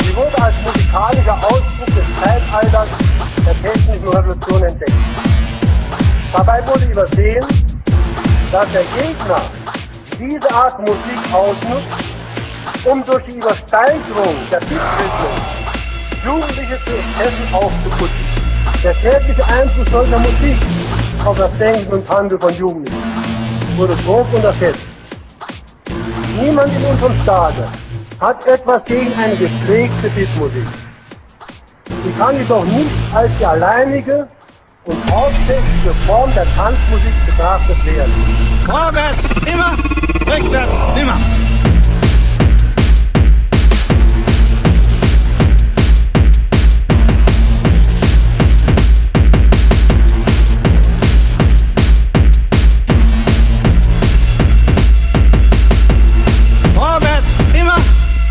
Sie wurde als musikalischer Ausdruck des Zeitalters der technischen Revolution entdeckt. Dabei wurde übersehen, dass der Gegner diese Art Musik ausnutzt, um durch die Übersteigerung der Beatrhythmik Jugendliche zu Exzessen aufzuputzen. Der tägliche Einfluss solcher Musik auf das Denken und Handeln von Jugendlichen wurde grob unterschätzt. Niemand in unserem Staate hat etwas gegen eine gepflegte Beatmusik. Sie kann jedoch nicht als die alleinige und hauptsächliche Form der Tanzmusik betrachtet werden. Vorwärts immer, rückwärts nimmer.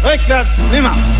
Vorwärts immer, rückwärts nimmer.